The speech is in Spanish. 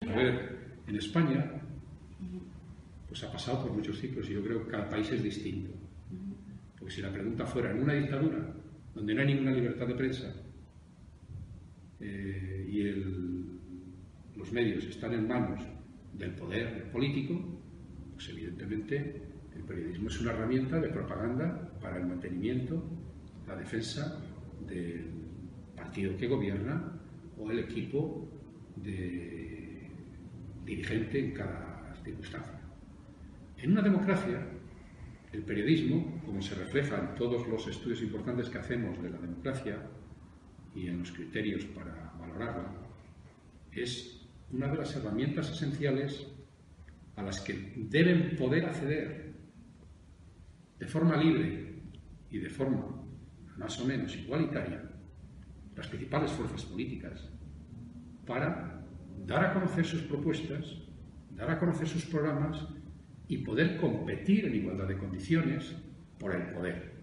a ver, en España, pues ha pasado por muchos ciclos y yo creo que cada país es distinto. Porque si la pregunta fuera en una dictadura, donde no hay ninguna libertad de prensa eh, y los medios están en manos del poder político, pues evidentemente el periodismo es una herramienta de propaganda para el mantenimiento, la defensa del partido que gobierna o el equipo de dirigente en cada circunstancia. En una democracia, el periodismo, como se refleja en todos los estudios importantes que hacemos de la democracia y en los criterios para valorarla, es una de las herramientas esenciales a las que deben poder acceder de forma libre y de forma más o menos igualitaria las principales fuerzas políticas para dar a conocer sus propuestas, dar a conocer sus programas y poder competir en igualdad de condiciones por el poder.